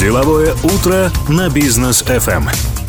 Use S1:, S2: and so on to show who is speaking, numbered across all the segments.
S1: Деловое утро на бизнес FM.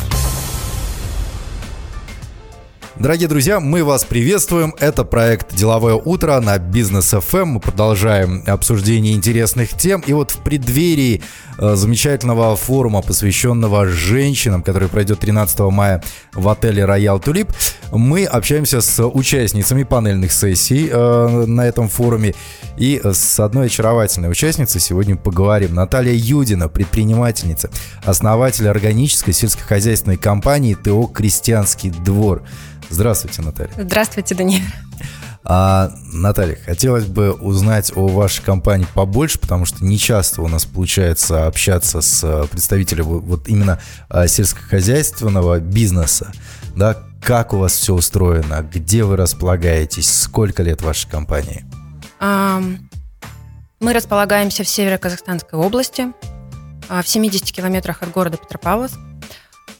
S2: Дорогие друзья, мы вас приветствуем. Это проект «Деловое утро» на Бизнес FM. Мы продолжаем обсуждение интересных тем. И вот в преддверии э, замечательного форума, посвященного женщинам, который пройдет 13 мая в отеле «Роял Тулип», мы общаемся с участницами панельных сессий э, на этом форуме. И с одной очаровательной участницей сегодня поговорим. Наталья Юдина, предпринимательница, основатель органической сельскохозяйственной компании ТО «Крестьянский двор». Здравствуйте, Наталья.
S3: Здравствуйте, Даниил.
S2: А, Наталья, хотелось бы узнать о вашей компании побольше, потому что не часто у нас получается общаться с э, представителями вот именно э, сельскохозяйственного бизнеса. Да, как у вас все устроено, где вы располагаетесь, сколько лет вашей компании?
S3: Мы располагаемся в Северо-Казахстанской области, а, в 70 километрах от города Петропавловск.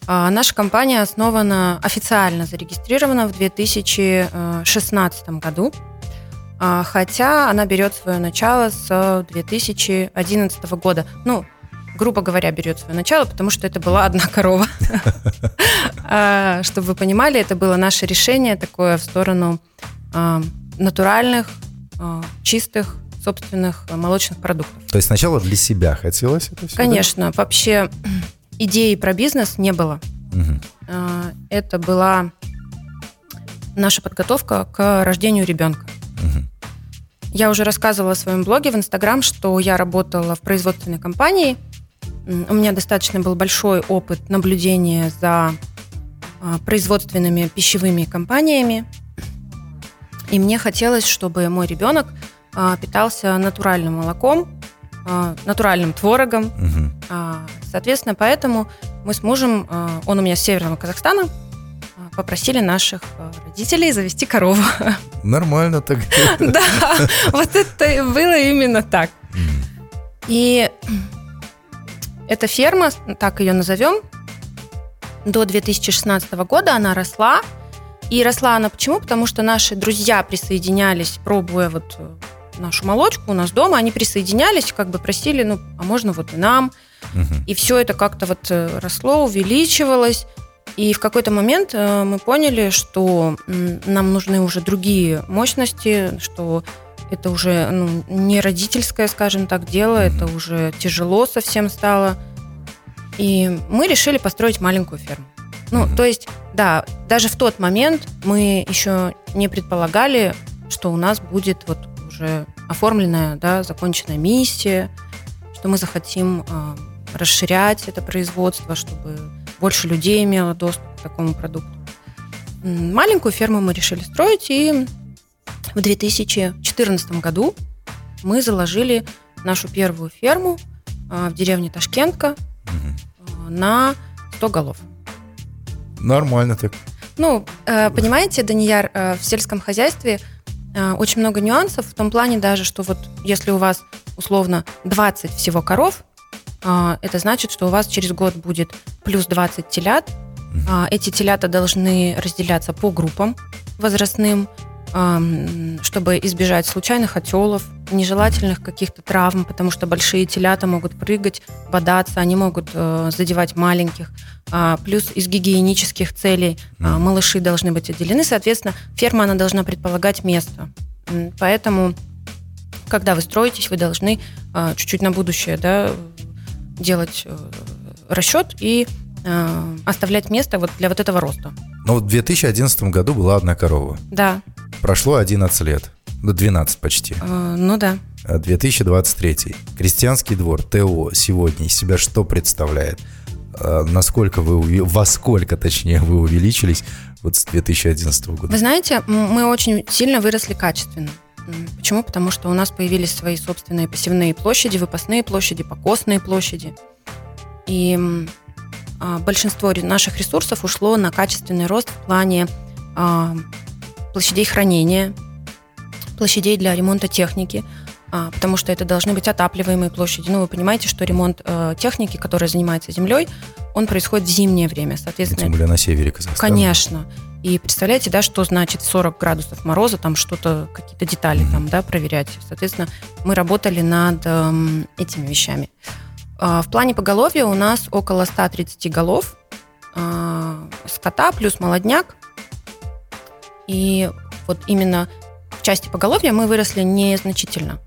S3: А, наша компания основана, официально зарегистрирована в 2016 году, а, хотя она берет свое начало с 2011 года. Ну, грубо говоря, берет свое начало, потому что это была одна корова. А, чтобы вы понимали, это было наше решение такое в сторону натуральных, чистых, собственных молочных продуктов.
S2: То есть сначала для себя хотелось это все?
S3: Конечно. Вообще идеи про бизнес не было. Угу. Это была наша подготовка к рождению ребенка. Угу. Я уже рассказывала в своем блоге в Инстаграм, что я работала в производственной компании. У меня достаточно был большой опыт наблюдения за а, производственными пищевыми компаниями. И мне хотелось, чтобы мой ребенок а, питался натуральным молоком, натуральным творогом, угу. Соответственно, поэтому мы с мужем, э, он у меня с Северного Казахстана, э, попросили наших э, родителей завести корову.
S2: Нормально так.
S3: Да, вот это было именно так. И эта ферма, так ее назовем, до 2016 года она росла. И росла она почему? Потому что наши друзья присоединялись, пробуя вот нашу молочку у нас дома, они присоединялись, как бы просили, ну, а можно вот и нам. Угу. И все это как-то вот э, росло, увеличивалось. И в какой-то момент э, мы поняли, что нам нужны уже другие мощности, что это уже ну, не родительское, скажем так, дело, это уже тяжело совсем стало. И мы решили построить маленькую ферму. Ну, то есть, да, даже в тот момент мы еще не предполагали, что у нас будет вот уже оформленная, да, законченная миссия, что мы захотим э, расширять это производство, чтобы больше людей имело доступ к такому продукту. Маленькую ферму мы решили строить, и в 2014 году мы заложили нашу первую ферму э, в деревне Ташкентка э, на 100 голов.
S2: Нормально так.
S3: Ну, э, понимаете, Данияр, э, в сельском хозяйстве очень много нюансов в том плане даже, что вот если у вас условно 20 всего коров, э, это значит, что у вас через год будет плюс 20 телят. Э, эти телята должны разделяться по группам возрастным, чтобы избежать случайных отелов, нежелательных каких-то травм, потому что большие телята могут прыгать, бодаться, они могут э, задевать маленьких. А, плюс из гигиенических целей а, малыши должны быть отделены. Соответственно, ферма она должна предполагать место. Поэтому, когда вы строитесь, вы должны а, чуть-чуть на будущее да, делать э, расчет и оставлять место вот для вот этого роста.
S2: Ну, в 2011 году была одна корова.
S3: Да.
S2: Прошло 11 лет. Ну, 12 почти.
S3: Э, ну да.
S2: 2023. Крестьянский двор, ТО, сегодня из себя что представляет? А, насколько вы, во сколько, точнее, вы увеличились вот с 2011 года?
S3: Вы знаете, мы очень сильно выросли качественно. Почему? Потому что у нас появились свои собственные посевные площади, выпасные площади, покосные площади. И а, большинство наших ресурсов ушло на качественный рост в плане а, площадей хранения, площадей для ремонта техники, а, потому что это должны быть отапливаемые площади. Ну, вы понимаете, что ремонт э, техники, которая занимается землей, он происходит в зимнее время, соответственно.
S2: Тем более на севере Казахстана.
S3: Конечно. И представляете, да, что значит 40 градусов мороза, там что-то, какие-то детали mm-hmm. там, да, проверять. Соответственно, мы работали над э, этими вещами. А, В плане поголовья у нас около 130 голов а, скота плюс молодняк. И вот именно в части поголовья мы выросли незначительно.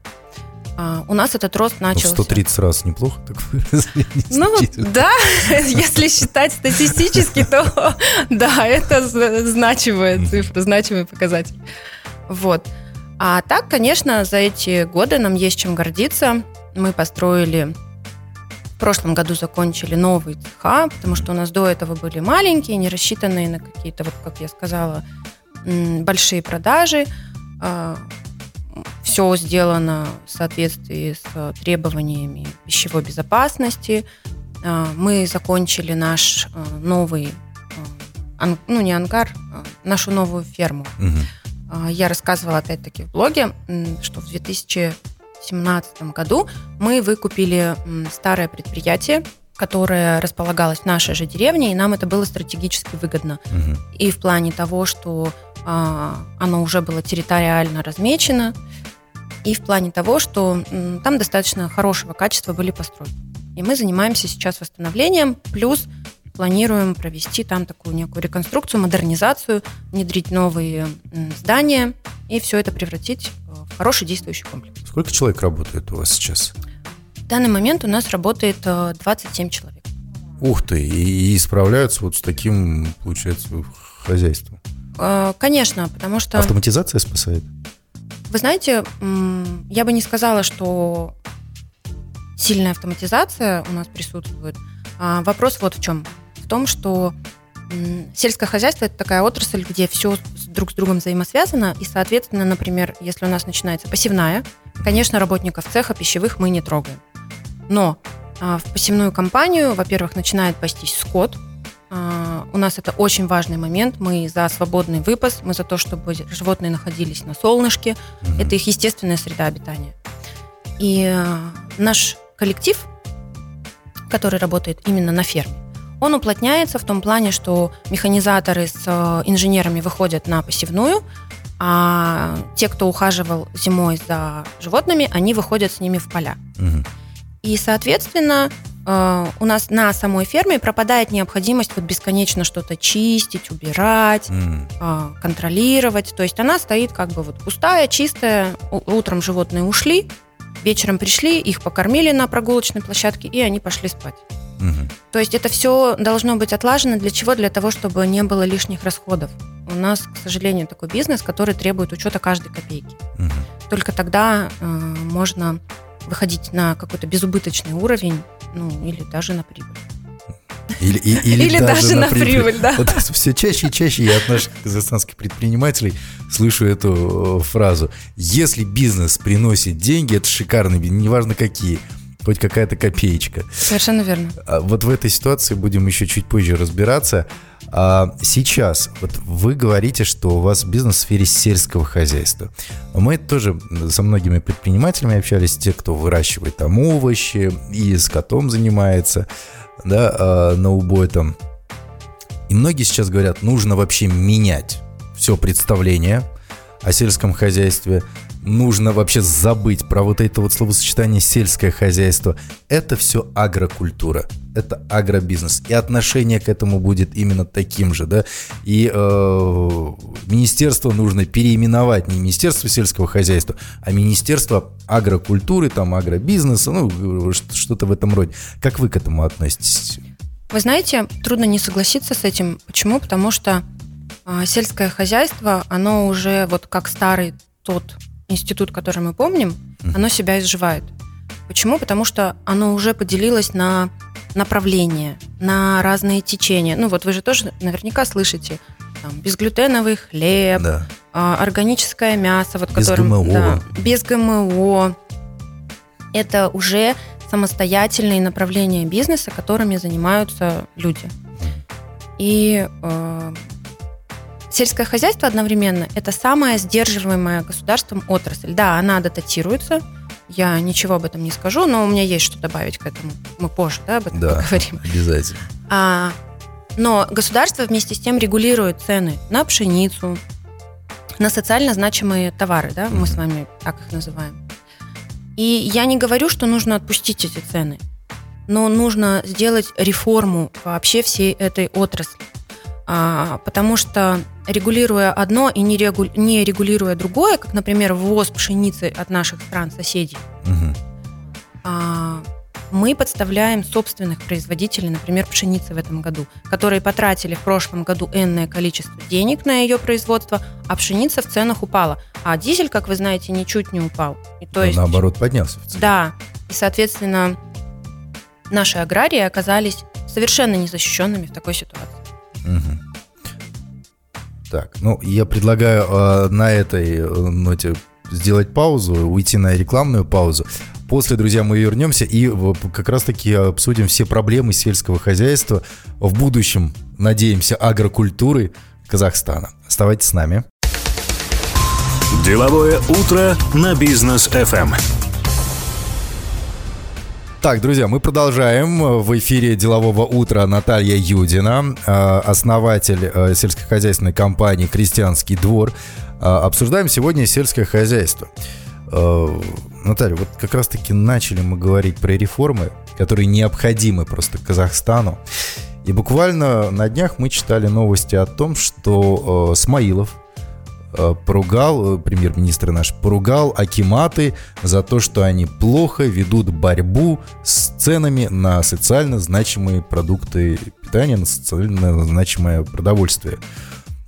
S3: А, У нас этот рост
S2: Ну,
S3: начался...
S2: 130 раз неплохо так выросли.
S3: Ну, да, если считать статистически, то да, это значимая цифра, значимый показатель. Вот. А так, конечно, за эти годы нам есть чем гордиться. Мы построили, в прошлом году закончили новые цеха, потому что у нас до этого были маленькие, не рассчитанные на какие-то, вот как я сказала, большие продажи. Все сделано в соответствии с э, требованиями пищевой безопасности. А, Мы закончили наш э, новый, э, ну не ангар, а нашу новую ферму. А, Я рассказывала опять-таки в блоге, что в 2017 году мы выкупили старое предприятие, которое располагалось в нашей же деревне, и нам это было стратегически выгодно.
S2: Мгм.
S3: И в плане того, что а, оно уже было территориально размечено, и в плане того, что м, там достаточно хорошего качества были постройки. И мы занимаемся сейчас восстановлением, плюс планируем провести там такую некую реконструкцию, модернизацию, внедрить новые м, здания и все это превратить э, в хороший действующий комплекс.
S2: Сколько человек работает у вас сейчас?
S3: В данный момент у нас работает э, 27 человек.
S2: Ух ты, и, и справляются вот с таким, получается, хозяйством.
S3: Э, Конечно, потому что...
S2: Автоматизация спасает?
S3: Вы знаете, я бы не сказала, что сильная автоматизация у нас присутствует. А Вопрос вот в чем. В том, что сельское хозяйство – это такая отрасль, где все друг с другом взаимосвязано, и, соответственно, например, если у нас начинается посевная, конечно, работников цеха пищевых мы не трогаем. Но а, в посевную компанию, во-первых, начинает пастись скот, а, у нас это очень важный момент. Мы за свободный выпас, мы за то, чтобы животные находились на солнышке.
S2: Мгм.
S3: Это их естественная среда обитания. И э, наш коллектив, который работает именно на ферме, он уплотняется в том плане, что механизаторы с инженерами выходят на посевную, а те, кто ухаживал зимой за животными, они выходят с ними в поля.
S2: Мгм.
S3: И, соответственно, э, у нас на самой ферме пропадает необходимость вот бесконечно что-то чистить, убирать, а, контролировать. То есть она стоит как бы вот пустая, чистая. Утром животные ушли, вечером пришли, их покормили на прогулочной площадке, и они пошли спать.
S2: Мгм.
S3: То есть это все должно быть отлажено для чего? Для того, чтобы не было лишних расходов. У нас, к сожалению, такой бизнес, который требует учета каждой копейки.
S2: Мгм.
S3: Только тогда э, можно выходить на какой-то безубыточный уровень, ну или даже на прибыль.
S2: Или, и- или
S3: Или даже на прибыль, да.
S2: Вот все чаще и чаще я от наших казахстанских предпринимателей слышу эту э, фразу. Если бизнес приносит деньги, это шикарный бизнес, неважно какие, хоть какая-то копеечка.
S3: Совершенно верно.
S2: А Вот в этой ситуации будем еще чуть позже разбираться. А сейчас, вот вы говорите, что у вас бизнес в сфере сельского хозяйства. Мы тоже со многими предпринимателями общались, те, кто выращивает там овощи и с котом занимается, да, а, на убой там. И многие сейчас говорят, нужно вообще менять все представление о сельском хозяйстве, нужно вообще забыть про вот это вот словосочетание сельское хозяйство. Это все агрокультура, это агробизнес. И отношение к этому будет именно таким же, да. И э, министерство нужно переименовать не Министерство сельского хозяйства, а Министерство агрокультуры, там, агробизнеса, ну, что-то в этом роде. Как вы к этому относитесь?
S3: Вы знаете, трудно не согласиться с этим. Почему? Потому что сельское хозяйство, оно уже вот как старый тот институт, который мы помним, оно себя изживает. Почему? Потому что оно уже поделилось на направления, на разные течения. Ну вот вы же тоже наверняка слышите там, безглютеновый хлеб,
S2: Да.
S3: а, органическое мясо, вот
S2: Без
S3: которым,
S2: ГМО.
S3: да, без ГМО. Это уже самостоятельные направления бизнеса, которыми занимаются люди. И э, сельское хозяйство одновременно это самая сдерживаемая государством отрасль. Да, она дататируется. Я ничего об этом не скажу, но у меня есть что добавить к этому. Мы позже да, об этом
S2: Да,
S3: поговорим.
S2: обязательно.
S3: А, но государство вместе с тем регулирует цены на пшеницу, на социально значимые товары, да, мы с вами так их называем. И я не говорю, что нужно отпустить эти цены. но нужно сделать реформу вообще всей этой отрасли. А, потому что регулируя одно и не, регу... не регулируя другое, как, например, ввоз пшеницы от наших стран-соседей, угу. а, мы подставляем собственных производителей, например, пшеницы в этом году, которые потратили в прошлом году энное количество денег на ее производство, а пшеница в ценах упала. А дизель, как вы знаете, ничуть не упал.
S2: И то есть, наоборот, поднялся в
S3: цене. Да. И, соответственно, наши аграрии оказались совершенно незащищенными в такой ситуации. Угу.
S2: Так, ну, я предлагаю э, на этой э, ноте сделать паузу, уйти на рекламную паузу. После, друзья, мы вернемся и как раз-таки обсудим все проблемы сельского хозяйства в будущем, надеемся, агрокультуры Казахстана. Оставайтесь с нами.
S1: Деловое утро на бизнес FM.
S2: Так, друзья, мы продолжаем. В эфире «Делового утра» Наталья Юдина, э, основатель э, сельскохозяйственной компании «Крестьянский двор». Э, обсуждаем сегодня сельское хозяйство. Наталья, вот как раз-таки начали мы говорить про реформы, которые необходимы просто Казахстану. И буквально на днях мы читали новости о том, что Смаилов, поругал, э, премьер-министр наш, поругал Акиматы за то, что они плохо ведут борьбу с ценами на социально значимые продукты питания, на социально значимое продовольствие.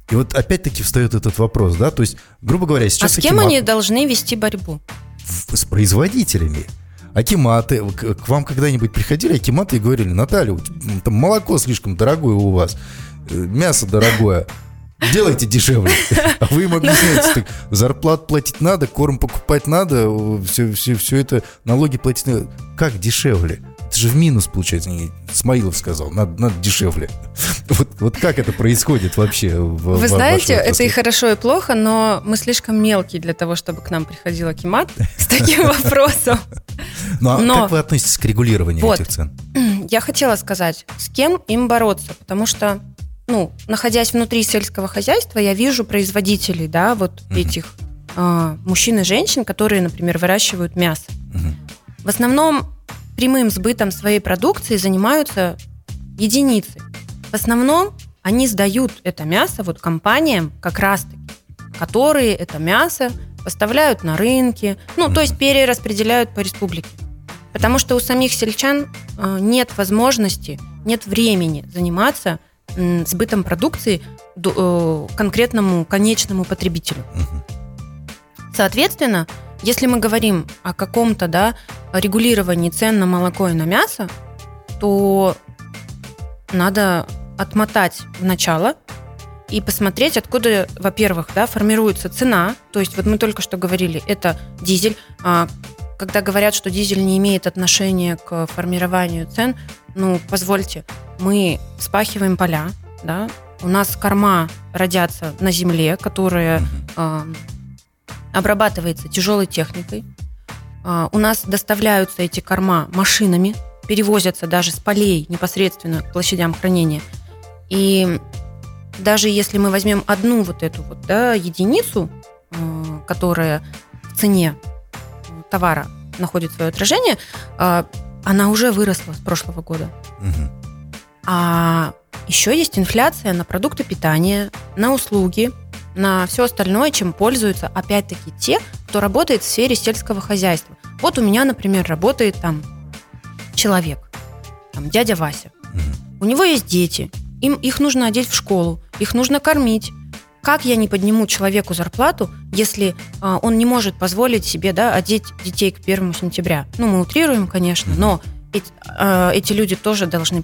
S2: И вот опять-таки встает этот вопрос, да, то есть, грубо говоря, сейчас...
S3: А с кем Акимат... они должны вести борьбу?
S2: С производителями. Акиматы, к вам когда-нибудь приходили акиматы и говорили, Наталья, там молоко слишком дорогое у вас, э, мясо дорогое, делайте дешевле. А вы им объясняете, так, зарплат платить надо, корм покупать надо, все, все, все это, налоги платить надо. Как дешевле? Это же в минус получается. Смаилов сказал, надо, надо дешевле. Вот, вот как это происходит вообще?
S3: В, Вы в, знаете, это и хорошо, и плохо, но мы слишком мелкие для того, чтобы к нам приходил Акимат с таким вопросом.
S2: Ну а но, как вы относитесь к регулированию вот, этих цен?
S3: Я хотела сказать, с кем им бороться, потому что ну, находясь внутри сельского хозяйства, я вижу производителей, да, вот угу. этих э, мужчин и женщин, которые, например, выращивают мясо. Угу. В основном прямым сбытом своей продукции занимаются единицы. В основном они сдают это мясо вот компаниям как раз-таки, которые это мясо поставляют на рынки, ну, то есть перераспределяют по республике. Потому что у самих сельчан э, нет возможности, нет времени заниматься сбытом продукции э, конкретному конечному потребителю. Соответственно, если мы говорим о каком-то да, регулировании цен на молоко и на мясо, то надо отмотать в начало и посмотреть, откуда, во-первых, да, формируется цена. То есть вот мы только что говорили, это дизель. А когда говорят, что дизель не имеет отношения к формированию цен, ну, позвольте, мы спахиваем поля, да, у нас корма родятся на земле, которая э, обрабатывается тяжелой техникой. Э, у нас доставляются эти корма машинами, перевозятся даже с полей непосредственно к площадям хранения. И даже если мы возьмем одну вот эту вот да, единицу, э, которая в цене товара находит свое отражение, э, она уже выросла с прошлого года. Угу. А еще есть инфляция на продукты питания, на услуги, на все остальное, чем пользуются, опять-таки, те, кто работает в сфере сельского хозяйства. Вот у меня, например, работает там человек, там дядя Вася. У него есть дети, им их нужно одеть в школу, их нужно кормить. Как я не подниму человеку зарплату, если а, он не может позволить себе да, одеть детей к первому сентября? Ну, мы утрируем, конечно, но эти, э, эти люди тоже должны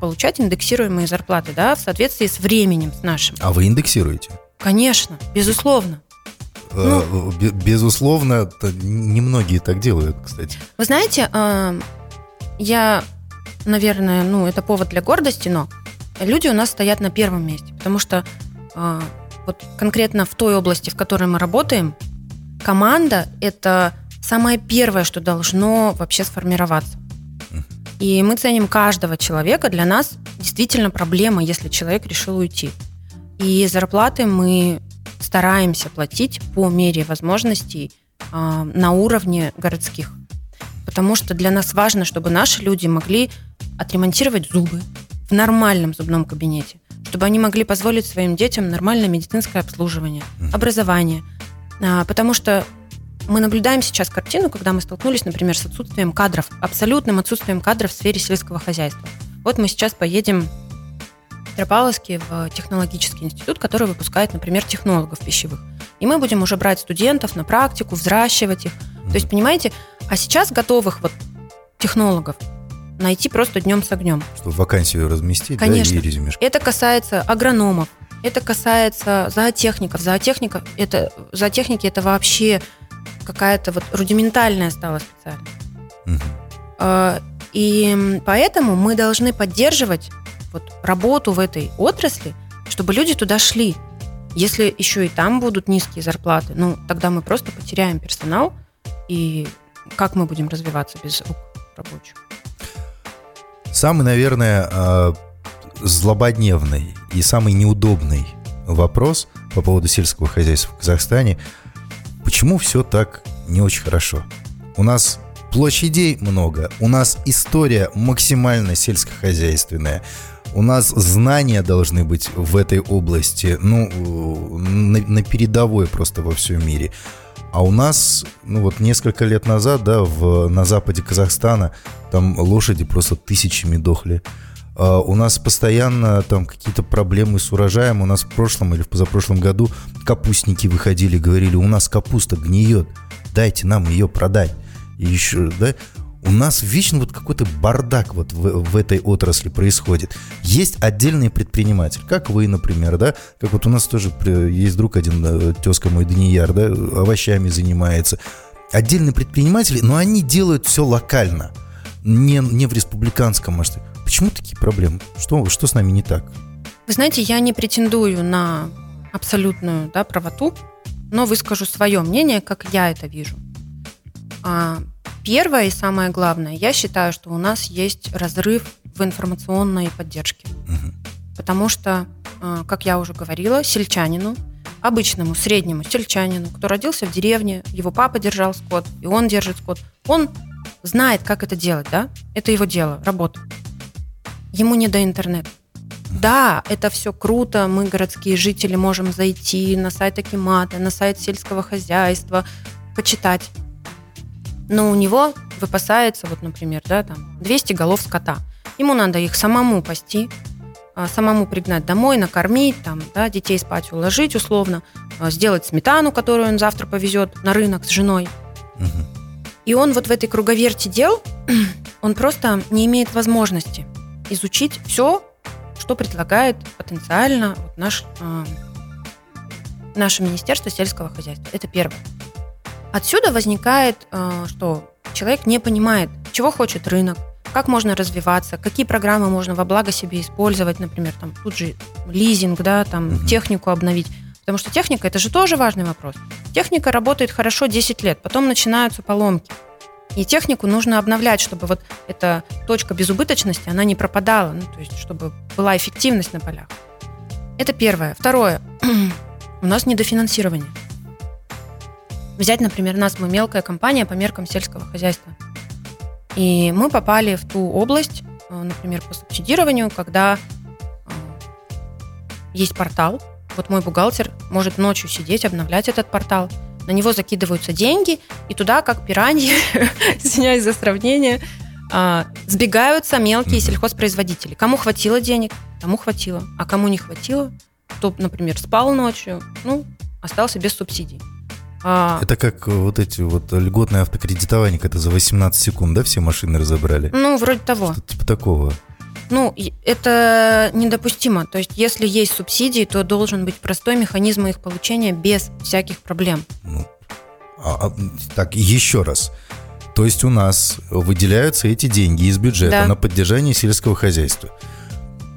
S3: получать индексируемые зарплаты, да, в соответствии с временем с нашим.
S2: А вы индексируете?
S3: Конечно, безусловно.
S2: Э, ну, безусловно, немногие так делают, кстати.
S3: Вы знаете, э, я, наверное, ну, это повод для гордости, но люди у нас стоят на первом месте, потому что э, вот конкретно в той области, в которой мы работаем, команда – это самое первое, что должно вообще сформироваться. И мы ценим каждого человека. Для нас действительно проблема, если человек решил уйти. И зарплаты мы стараемся платить по мере возможностей э, на уровне городских. потому что для нас важно, чтобы наши люди могли отремонтировать зубы в нормальном зубном кабинете, чтобы они могли позволить своим детям нормальное медицинское обслуживание, образование. А, потому что мы наблюдаем сейчас картину, когда мы столкнулись, например, с отсутствием кадров, абсолютным отсутствием кадров в сфере сельского хозяйства. Вот мы сейчас поедем в Петропавловске в технологический институт, который выпускает, например, технологов пищевых. И мы будем уже брать студентов на практику, взращивать их. То есть, понимаете, а сейчас готовых вот технологов найти просто днем с огнем.
S2: Чтобы вакансию разместить,
S3: Конечно.
S2: да, и резюмешку.
S3: Это касается агрономов, это касается зоотехников. Зоотехников это, зоотехники это вообще какая-то вот рудиментальная стала специальность. А, И поэтому мы должны поддерживать вот работу в этой отрасли, чтобы люди туда шли. Если еще и там будут низкие зарплаты, ну тогда мы просто потеряем персонал, и как мы будем развиваться без рук рабочих?
S2: Самый, наверное, э, злободневный и самый неудобный вопрос по поводу сельского хозяйства в Казахстане. Почему все так не очень хорошо? У нас площадей много, у нас история максимально сельскохозяйственная, у нас знания должны быть в этой области, ну, на, на передовой просто во всем мире. А у нас, ну вот несколько лет назад, да, в, на западе Казахстана, там лошади просто тысячами дохли. А у нас постоянно там какие-то проблемы с урожаем. У нас в прошлом или в позапрошлом году капустники выходили, говорили, у нас капуста гниет, дайте нам ее продать. И еще, да, у нас вечно вот какой-то бардак вот в, в этой отрасли происходит. Есть отдельные предприниматели, как вы, например, да, как вот у нас тоже есть друг один, тезка мой Данияр, да, овощами занимается. Отдельные предприниматели, но они делают все локально, не, не в республиканском масштабе. Почему такие проблемы? Что, что с нами не так?
S3: Вы знаете, я не претендую на абсолютную да, правоту, но выскажу свое мнение, как я это вижу. А, Первое и самое главное, я считаю, что у нас есть разрыв в информационной поддержке.
S2: Мгм.
S3: Потому что, а, как я уже говорила, сельчанину, обычному среднему сельчанину, кто родился в деревне, его папа держал скот, и он держит скот, он знает, как это делать, да? Это его дело, работа. Ему не до интернета. Да, это все круто, мы, городские жители, можем зайти на сайт Акимата, на сайт сельского хозяйства, почитать. Но у него выпасается, вот, например, да, там 200 голов скота. Ему надо их самому пасти, а, самому пригнать домой, накормить, там, да, детей спать уложить условно, а, сделать сметану, которую он завтра повезет на рынок с женой.
S2: Мгм.
S3: И он вот в этой круговерти дел, он просто не имеет возможности изучить все, что предлагает потенциально вот наш, э, наше Министерство сельского хозяйства. Это первое. Отсюда возникает, э, что человек не понимает, чего хочет рынок, как можно развиваться, какие программы можно во благо себе использовать, например, там тут же лизинг, да, там
S2: Мгм.
S3: технику обновить. Потому что техника это же тоже важный вопрос. Техника работает хорошо 10 лет, потом начинаются поломки. И технику нужно обновлять, чтобы вот эта точка безубыточности, она не пропадала, ну, то есть чтобы была эффективность на полях. Это первое. Второе. У нас недофинансирование. Взять, например, нас, мы мелкая компания по меркам сельского хозяйства. И мы попали в ту область, э, например, по субсидированию, когда э, есть портал, вот мой бухгалтер может ночью сидеть, обновлять этот портал, на него закидываются деньги, и туда, как пираньи, извиняюсь за сравнение, а, сбегаются мелкие сельхозпроизводители. Кому хватило денег, тому хватило. А кому не хватило, кто, например, спал ночью, ну, остался без субсидий. А,
S2: Это как вот эти вот льготное автокредитование, когда за 18 секунд, да, все машины разобрали?
S3: ну, вроде того.
S2: Что-то типа такого.
S3: Ну, это недопустимо. То есть, если есть субсидии, то должен быть простой механизм их получения без всяких проблем.
S2: Ну, а- а, так, еще раз. То есть у нас выделяются эти деньги из бюджета
S3: Да.
S2: на поддержание сельского хозяйства.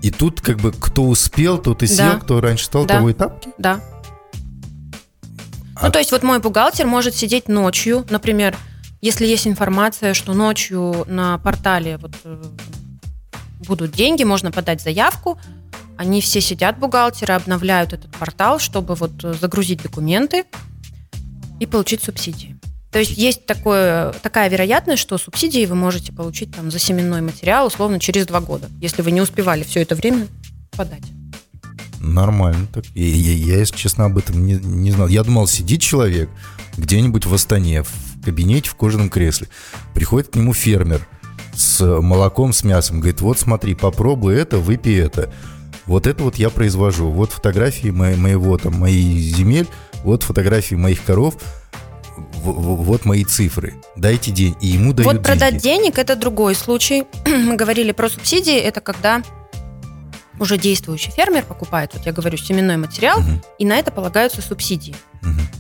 S2: И тут как бы кто успел, тот и съел,
S3: Да.
S2: кто раньше стал,
S3: Да.
S2: того и тапки.
S3: Да.
S2: А-
S3: Ну, то есть вот мой бухгалтер может сидеть ночью, например, если есть информация, что ночью на портале вот, э, будут деньги, можно подать заявку, они все сидят, бухгалтеры, обновляют этот портал, чтобы вот э, загрузить документы и получить субсидии. То есть есть такое, такая вероятность, что субсидии вы можете получить там, за семенной материал условно через два года, если вы не успевали все это время подать.
S2: Нормально. Так. И, я, я, если честно, об этом не, не знал. Я думал, сидит человек где-нибудь в Астане, в кабинете, в кожаном кресле. Приходит к нему фермер с молоком, с мясом. Говорит, вот смотри, попробуй это, выпей это. Вот это вот я произвожу. Вот фотографии мои, моего, там, моих земель, вот фотографии моих коров вот мои цифры, дайте день, и ему дают
S3: Вот продать
S2: деньги.
S3: денег – это другой случай. Мы говорили про субсидии, это когда уже действующий фермер покупает, вот я говорю, семенной материал, угу. и на это полагаются субсидии. Угу.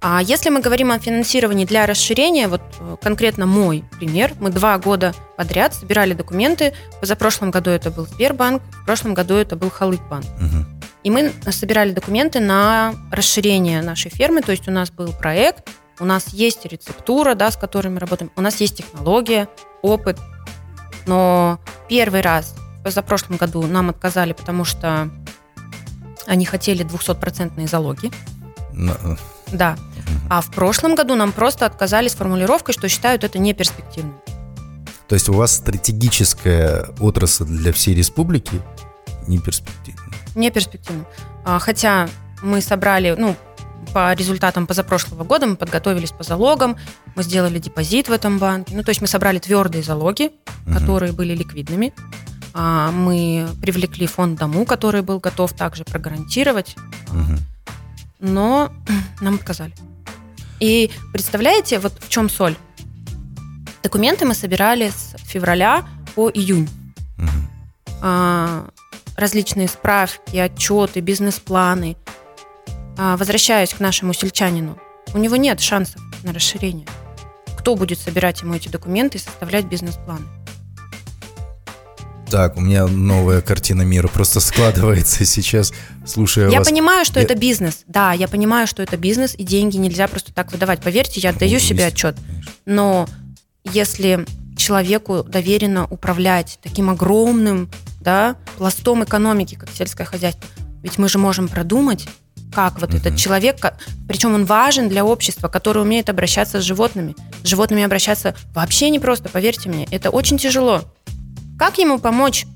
S3: А если мы говорим о финансировании для расширения, вот э, конкретно мой пример, мы два года подряд собирали документы. Позапрошлом году это был Сбербанк, в прошлом году это был Халыкбанк. Угу. И мы собирали документы на расширение нашей фермы, то есть у нас был проект, у нас есть рецептура, да, с которой мы работаем, у нас есть технология, опыт. Но первый раз за прошлом году нам отказали, потому что они хотели 200-процентные залоги. Но... Да. А в прошлом году нам просто отказали с формулировкой, что считают это неперспективным.
S2: То есть у вас стратегическая отрасль для всей республики не перспективна?
S3: Не перспективна. А, хотя мы собрали, ну, по результатам позапрошлого года мы подготовились по залогам, мы сделали депозит в этом банке. Ну, то есть мы собрали твердые залоги, угу. которые были ликвидными. А, мы привлекли фонд Дому, который был готов также прогарантировать. Угу. Но нам отказали. И представляете, вот в чем соль? Документы мы собирали с февраля по июнь. Угу. различные справки, отчеты, бизнес-планы. А, возвращаясь к нашему сельчанину, у него нет шансов на расширение. Кто будет собирать ему эти документы и составлять бизнес-планы?
S2: Так, у меня новая картина мира просто складывается сейчас, слушая
S3: Я
S2: вас.
S3: понимаю, что я... это бизнес. Да, я понимаю, что это бизнес, и деньги нельзя просто так выдавать. Поверьте, я отдаю себе отчет. Но если человеку доверено управлять таким огромным да, пластом экономики, как сельское хозяйство, ведь мы же можем продумать, как вот uh-huh. этот человек, причем он важен для общества, которое умеет обращаться с животными. С животными обращаться вообще не просто, поверьте мне, это очень тяжело. Как ему помочь,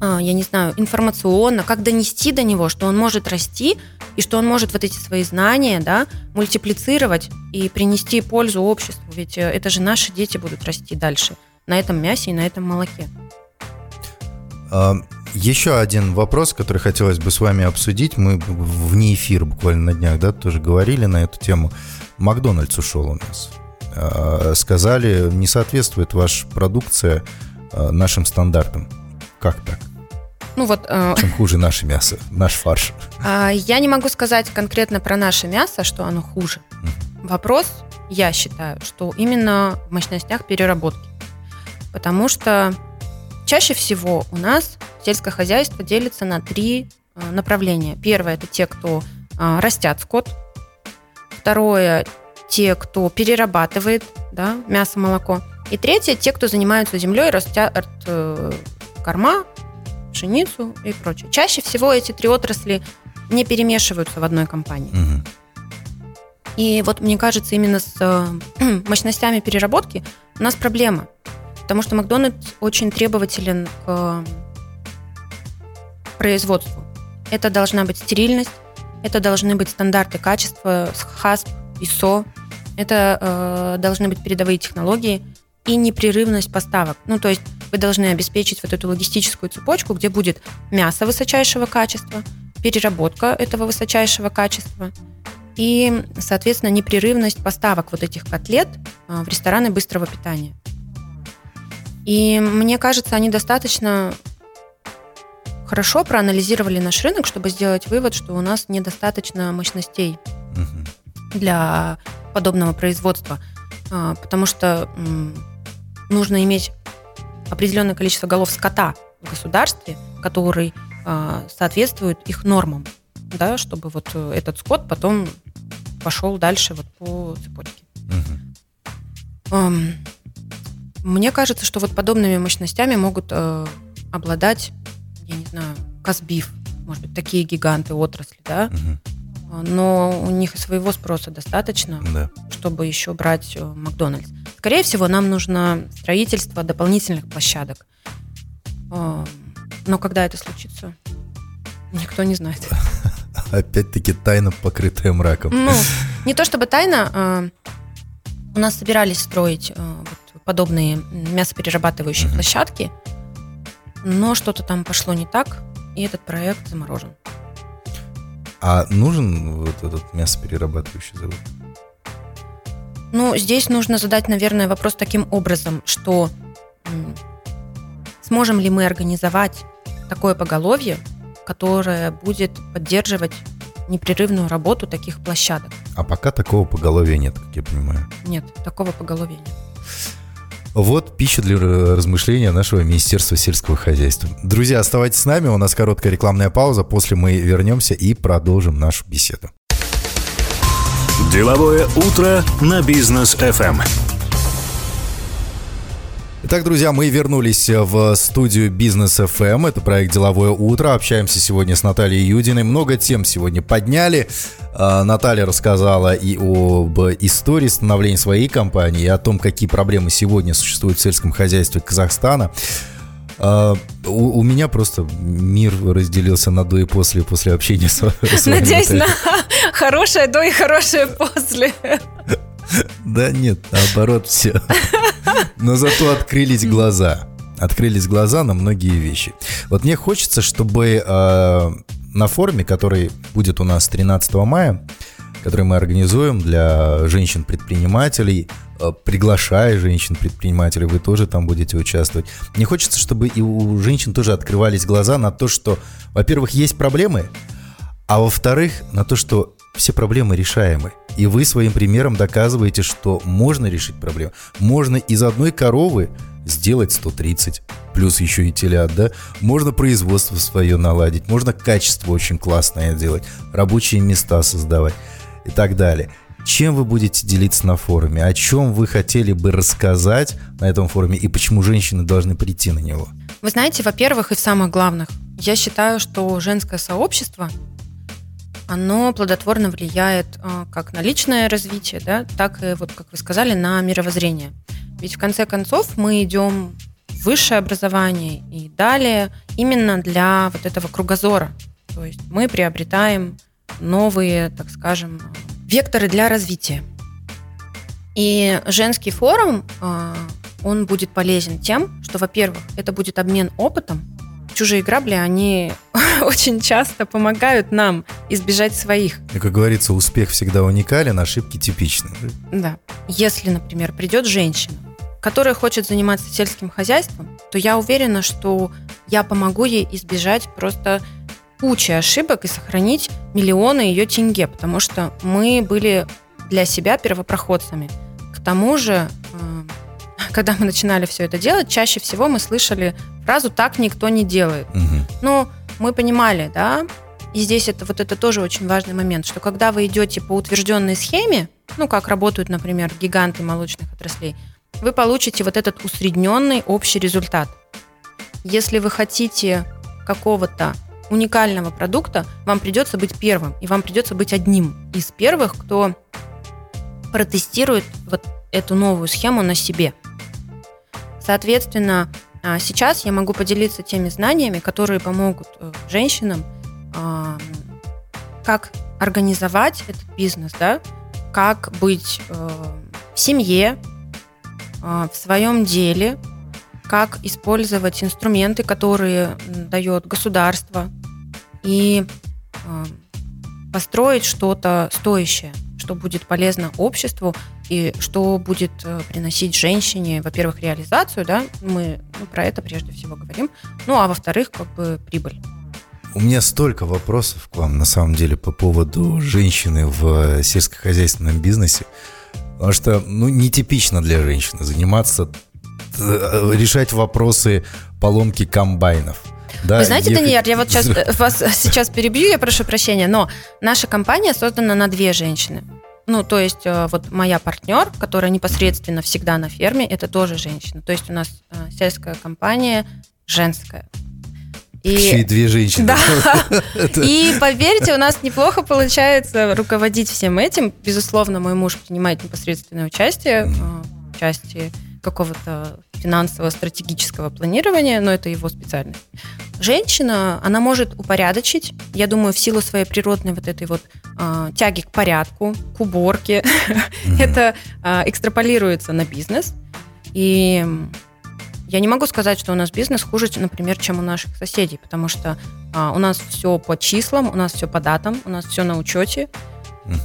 S3: а, я не знаю, информационно, как донести до него, что он может расти и что он может вот эти свои знания, да, мультиплицировать и принести пользу обществу, ведь э, это же наши дети будут расти дальше на этом мясе и на этом молоке.
S2: А, еще один вопрос, который хотелось бы с вами обсудить. Мы вне эфира буквально на днях, да, тоже говорили на эту тему. Макдональдс ушел у нас. А, сказали, не соответствует ваша продукция нашим стандартам. Как так?
S3: Ну вот, э,
S2: Чем хуже наше мясо, наш фарш?
S3: Э, я не могу сказать конкретно про наше мясо, что оно хуже. Mm. Вопрос, я считаю, что именно в мощностях переработки. Потому что чаще всего у нас сельское хозяйство делится на три э, направления. Первое – это те, кто э, растят скот. Второе – те, кто перерабатывает да, мясо, молоко. И третье, те, кто занимаются землей, растят э, корма, пшеницу и прочее. Чаще всего эти три отрасли не перемешиваются в одной компании. Угу. И вот мне кажется, именно с э, мощностями переработки у нас проблема. Потому что Макдональдс очень требователен к производству. Это должна быть стерильность, это должны быть стандарты качества, ХАСП, ИСО, это э, должны быть передовые технологии и непрерывность поставок. Ну, то есть вы должны обеспечить вот эту логистическую цепочку, где будет мясо высочайшего качества, переработка этого высочайшего качества и, соответственно, непрерывность поставок вот этих котлет а, в рестораны быстрого питания. И мне кажется, они достаточно хорошо проанализировали наш рынок, чтобы сделать вывод, что у нас недостаточно мощностей для подобного производства. А, потому что нужно иметь определенное количество голов скота в государстве, который а, соответствует их нормам, да, чтобы вот э, этот скот потом пошел дальше вот по цепочке. Угу. Мне кажется, что вот подобными мощностями могут э, обладать, я не знаю, Казбиф, может быть, такие гиганты отрасли, да, угу. Но у них и своего спроса достаточно,
S2: Да.
S3: чтобы еще брать э, Макдональдс. Скорее всего, нам нужно строительство дополнительных площадок. Э, Но когда это случится, никто не знает.
S2: Опять-таки тайна, покрытая мраком.
S3: Ну, не то чтобы тайна, э, у нас собирались строить э, вот подобные мясоперерабатывающие площадки, но что-то там пошло не так, и этот проект заморожен.
S2: А нужен вот этот мясоперерабатывающий завод?
S3: Ну, здесь нужно задать, наверное, вопрос таким образом, что сможем ли мы организовать такое поголовье, которое будет поддерживать непрерывную работу таких площадок?
S2: А пока такого поголовья нет, как я понимаю.
S3: Нет, такого поголовья нет.
S2: Вот пища для р- размышления нашего Министерства сельского хозяйства. Друзья, оставайтесь с нами, у нас короткая рекламная пауза, после мы вернемся и продолжим нашу беседу.
S1: Деловое утро на бизнес FM.
S2: Итак, друзья, мы вернулись в студию Бизнес FM. Это проект «Деловое утро». Общаемся сегодня с Натальей Юдиной. Много тем сегодня подняли. А, Наталья рассказала и об истории становления своей компании, и о том, какие проблемы сегодня существуют в сельском хозяйстве Казахстана. А, У, у меня просто мир разделился на до и после, после общения с, с вами,
S3: Надеюсь на хорошее до и хорошее после.
S2: Да нет, наоборот, все. Но зато открылись глаза. Открылись глаза на многие вещи. Вот мне хочется, чтобы э, на форуме, который будет у нас 13 мая, который мы организуем для женщин-предпринимателей, э, приглашая женщин-предпринимателей, вы тоже там будете участвовать. Мне хочется, чтобы и у женщин тоже открывались глаза на то, что, во-первых, есть проблемы, а во-вторых, на то, что все проблемы решаемы. И вы своим примером доказываете, что можно решить проблему. Можно из одной коровы сделать 130, плюс еще и телят, да? Можно производство свое наладить, можно качество очень классное делать, рабочие места создавать и так далее. Чем вы будете делиться на форуме? О чем вы хотели бы рассказать на этом форуме и почему женщины должны прийти на него?
S3: Вы знаете, во-первых, из самых главных, я считаю, что женское сообщество, оно плодотворно влияет э, как на личное развитие, да, так и, вот как вы сказали, на мировоззрение. Ведь в конце концов мы идем в высшее образование и далее именно для вот этого кругозора. То есть мы приобретаем новые, так скажем, векторы для развития. И женский форум, э, он будет полезен тем, что, во-первых, это будет обмен опытом. Чужие грабли, они очень часто помогают нам избежать своих.
S2: И, как говорится, успех всегда уникален, ошибки типичны.
S3: Да. Если, например, придет женщина, которая хочет заниматься сельским хозяйством, то я уверена, что я помогу ей избежать просто кучи ошибок и сохранить миллионы ее тенге, потому что мы были для себя первопроходцами. К тому же, э, когда мы начинали все это делать, чаще всего мы слышали фразу «так никто не делает».
S2: Мгм.
S3: Ну, мы понимали, да, и здесь это вот это тоже очень важный момент, что когда вы идете по утвержденной схеме, ну, как работают, например, гиганты молочных отраслей, вы получите вот этот усредненный общий результат. Если вы хотите какого-то уникального продукта, вам придется быть первым, и вам придется быть одним из первых, кто протестирует вот эту новую схему на себе. Соответственно, а, сейчас я могу поделиться теми знаниями, которые помогут э, женщинам, а, как организовать этот бизнес, да, как быть э, в семье, а, в своем деле, как использовать инструменты, которые дает государство, и построить что-то стоящее, что будет полезно обществу и что будет э, приносить женщине, во-первых, реализацию, да, мы ну, про это прежде всего говорим, ну а во-вторых, как бы прибыль.
S2: У меня столько вопросов к вам, на самом деле, по поводу женщины в сельскохозяйственном бизнесе. Потому что, ну, нетипично для женщины заниматься, э, решать вопросы поломки комбайнов. Да,
S3: Вы знаете,
S2: ехать-
S3: Данияр, я вот сейчас э, вас сейчас перебью, я прошу прощения, но наша компания создана на две женщины. Ну, то есть э, вот моя партнер, которая непосредственно всегда на ферме, это тоже женщина. То есть у нас э, сельская компания женская.
S2: И... Еще и две женщины.
S3: Да. И поверьте, у нас неплохо получается руководить всем этим. Безусловно, мой муж принимает непосредственное участие в части какого-то финансового стратегического планирования, но это его специальность. Женщина, она может упорядочить, я думаю, в силу своей природной вот этой вот э, тяги к порядку, к уборке, это э, экстраполируется на бизнес. И я не могу сказать, что у нас бизнес хуже, например, чем у наших соседей, потому что а, у нас все по числам, у нас все по датам, у нас все на учете.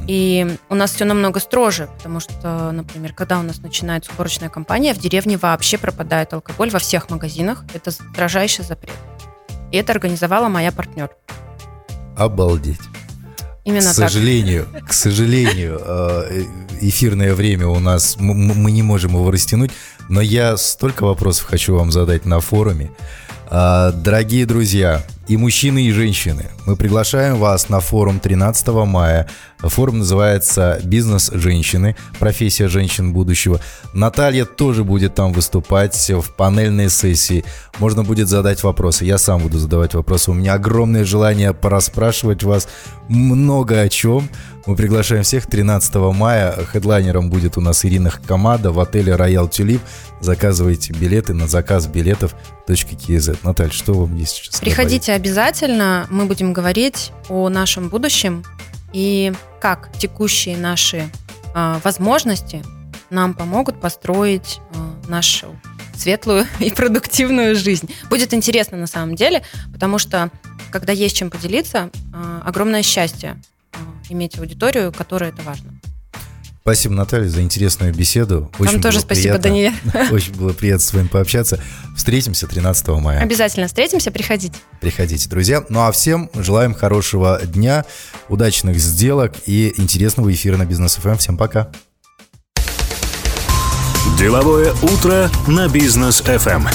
S3: И у нас все намного строже, потому что, например, когда у нас начинается уборочная кампания, в деревне вообще пропадает алкоголь во всех магазинах. Это строжайший запрет. И это организовала моя партнер.
S2: Обалдеть.
S3: Именно
S2: к сожалению, так. к сожалению, э, эфирное время у нас, мы не можем его растянуть, но я столько вопросов хочу вам задать на форуме. А, дорогие друзья, и мужчины, и женщины, мы приглашаем вас на форум 13 мая. Форум называется «Бизнес женщины. Профессия женщин будущего». Наталья тоже будет там выступать в панельной сессии. Можно будет задать вопросы. Я сам буду задавать вопросы. У меня огромное желание пораспрашивать вас много о чем. Мы приглашаем всех 13 мая. Хедлайнером будет у нас Ирина Камада в отеле «Роял Тюлип». Заказывайте билеты на заказ билетов .kz. Наталья, что вам есть сейчас?
S3: Приходите обязательно. Мы будем говорить о нашем будущем и как текущие наши э, возможности нам помогут построить э, нашу светлую и продуктивную жизнь. Будет интересно на самом деле, потому что когда есть чем поделиться, э, огромное счастье э, иметь аудиторию, которой это важно.
S2: Спасибо, Наталья, за интересную беседу.
S3: Очень Вам тоже спасибо, Даниэль.
S2: Очень было приятно с вами пообщаться. Встретимся 13 мая.
S3: Обязательно встретимся, приходите.
S2: Приходите, друзья. Ну а всем желаем хорошего дня, удачных сделок и интересного эфира на Бизнес ФМ. Всем пока.
S1: Деловое утро на Бизнес ФМ.